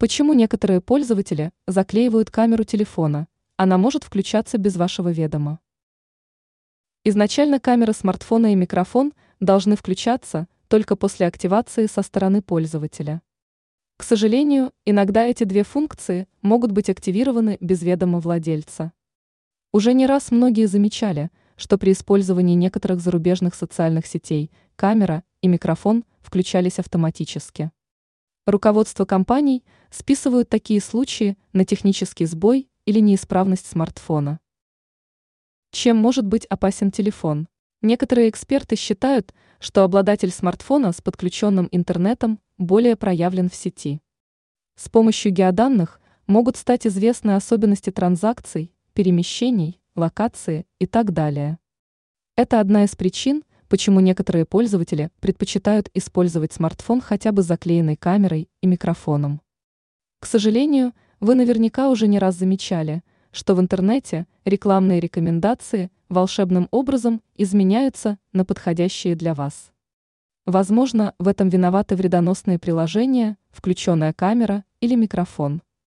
Почему некоторые пользователи заклеивают камеру телефона? Она может включаться без вашего ведома. Изначально камера смартфона и микрофон должны включаться только после активации со стороны пользователя. К сожалению, иногда эти две функции могут быть активированы без ведома владельца. Уже не раз многие замечали, что при использовании некоторых зарубежных социальных сетей камера и микрофон включались автоматически. Руководство компаний списывают такие случаи на технический сбой или неисправность смартфона. Чем может быть опасен телефон? Некоторые эксперты считают, что обладатель смартфона с подключенным интернетом более проявлен в сети. С помощью геоданных могут стать известны особенности транзакций, перемещений, локации и так далее. Это одна из причин, почему некоторые пользователи предпочитают использовать смартфон хотя бы заклеенной камерой и микрофоном. К сожалению, вы наверняка уже не раз замечали, что в интернете рекламные рекомендации волшебным образом изменяются на подходящие для вас. Возможно, в этом виноваты вредоносные приложения, включенная камера или микрофон.